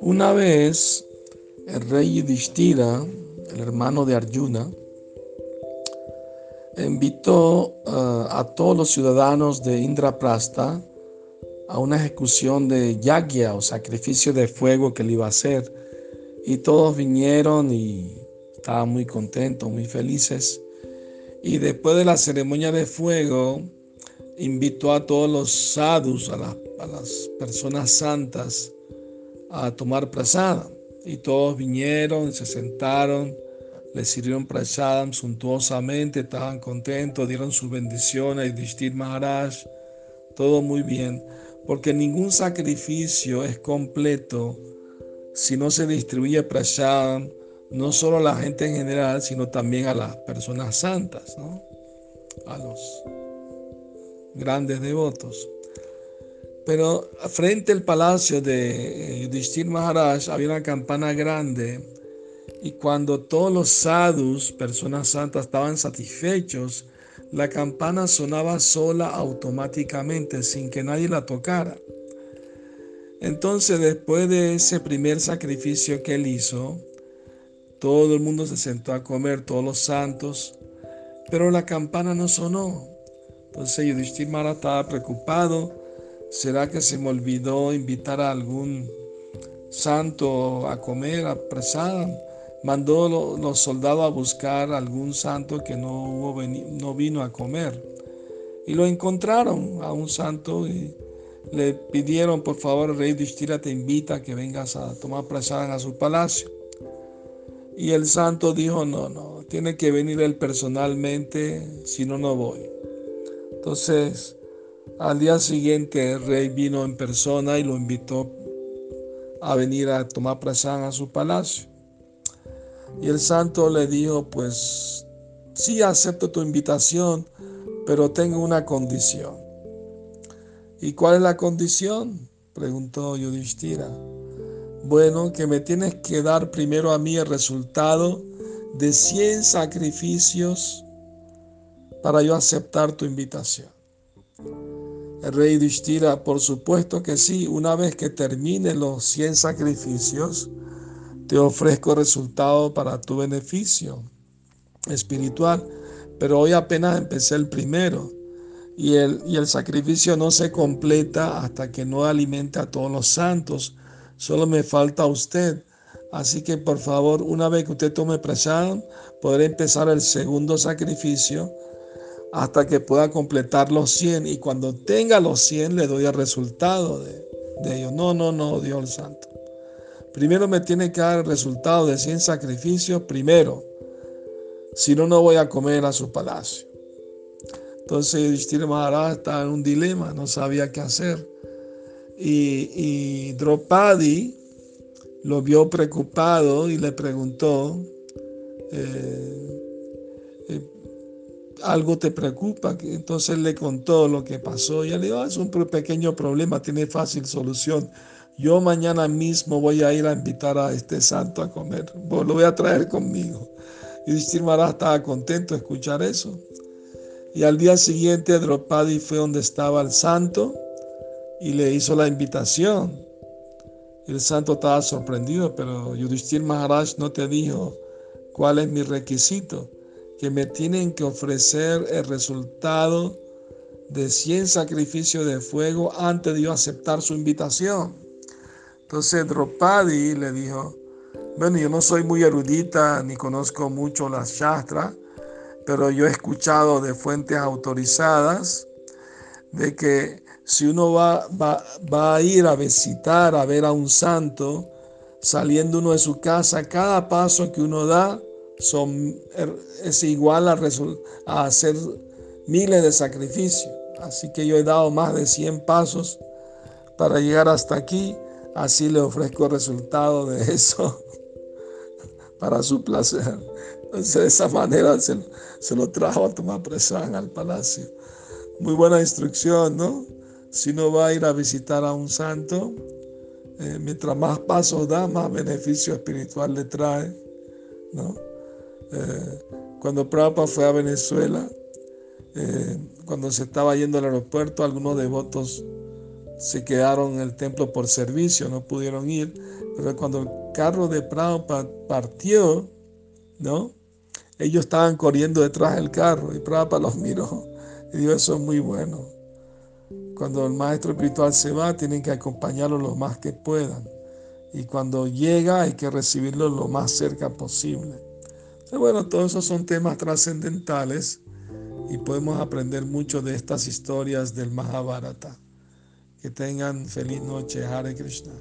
Una vez el rey Yudhishthira, el hermano de Arjuna, invitó uh, a todos los ciudadanos de Indraprastha a una ejecución de yagya o sacrificio de fuego que le iba a hacer. Y todos vinieron y estaban muy contentos, muy felices. Y después de la ceremonia de fuego, invitó a todos los sadhus, a, a las personas santas, a tomar prasada. Y todos vinieron, se sentaron, les sirvieron prasadam suntuosamente, estaban contentos, dieron su bendición a Yudhishthir Maharaj, todo muy bien, porque ningún sacrificio es completo si no se distribuye prasadam, no solo a la gente en general, sino también a las personas santas, ¿no? a los grandes devotos. Pero frente al palacio de Yudhishthir Maharaj había una campana grande y cuando todos los sadhus, personas santas, estaban satisfechos, la campana sonaba sola automáticamente sin que nadie la tocara. Entonces después de ese primer sacrificio que él hizo, todo el mundo se sentó a comer, todos los santos, pero la campana no sonó. Entonces Yudhishthir Maharaj estaba preocupado ¿Será que se me olvidó invitar a algún santo a comer, a presada? Mandó los soldados a buscar a algún santo que no, vino a comer. Y lo encontraron a un santo y le pidieron, por favor, rey Distira te invita a que vengas a tomar prasada a su palacio. Y el santo dijo, no, no, tiene que venir él personalmente, si no, no voy. Entonces, al día siguiente el rey vino en persona y lo invitó a venir a tomar prasán a su palacio. Y el santo le dijo, pues sí acepto tu invitación, pero tengo una condición. ¿Y cuál es la condición? preguntó Yudhishthira. Bueno, que me tienes que dar primero a mí el resultado de 100 sacrificios para yo aceptar tu invitación. El rey Dishtira, por supuesto que sí, una vez que termine los 100 sacrificios, te ofrezco resultado para tu beneficio espiritual. Pero hoy apenas empecé el primero y el, y el sacrificio no se completa hasta que no alimente a todos los santos. Solo me falta a usted. Así que por favor, una vez que usted tome presión, podré empezar el segundo sacrificio hasta que pueda completar los 100 y cuando tenga los 100 le doy el resultado de, ellos. No, no, no, Dios Santo. Primero me tiene que dar el resultado de 100 sacrificios, primero. Si no, no voy a comer a su palacio. Entonces Yudhishthira Maharaj estaba en un dilema, no sabía qué hacer. Y, y lo vio preocupado y le preguntó, eh, eh, algo te preocupa, entonces le contó lo que pasó y él dijo, ah, es un pequeño problema, tiene fácil solución. Yo mañana mismo voy a ir a invitar a este santo a comer, lo voy a traer conmigo. Y Dishtir estaba contento de escuchar eso. Y al día siguiente Draupadi fue donde estaba el santo y le hizo la invitación. El santo estaba sorprendido, pero Yudhishthir Maharaj no te dijo cuál es mi requisito que me tienen que ofrecer el resultado de 100 sacrificios de fuego antes de yo aceptar su invitación. Entonces Dropadi le dijo, bueno, yo no soy muy erudita ni conozco mucho las shastras, pero yo he escuchado de fuentes autorizadas de que si uno va, va, va a ir a visitar, a ver a un santo, saliendo uno de su casa, cada paso que uno da son, er, es igual a, hacer miles de sacrificios. Así que yo he dado más de 100 pasos para llegar hasta aquí. Así le ofrezco el resultado de eso para su placer. Entonces, de esa manera se, lo trajo a tomar presión al palacio. Muy buena instrucción, ¿no? Si uno va a ir a visitar a un santo, eh, mientras más pasos da, más beneficio espiritual le trae, ¿no? Eh, cuando Prabhupada fue a Venezuela, eh, cuando se estaba yendo al aeropuerto, algunos devotos se quedaron en el templo por servicio, no pudieron ir, pero cuando el carro de Prabhupada partió, ¿no? Ellos estaban corriendo detrás del carro y Prabhupada los miró y dijo, eso es muy bueno. Cuando el maestro espiritual se va, tienen que acompañarlo lo más que puedan. Y cuando llega hay que recibirlo lo más cerca posible. Bueno, todos esos son temas trascendentales y podemos aprender mucho de estas historias del Mahabharata. Que tengan feliz noche, Hare Krishna.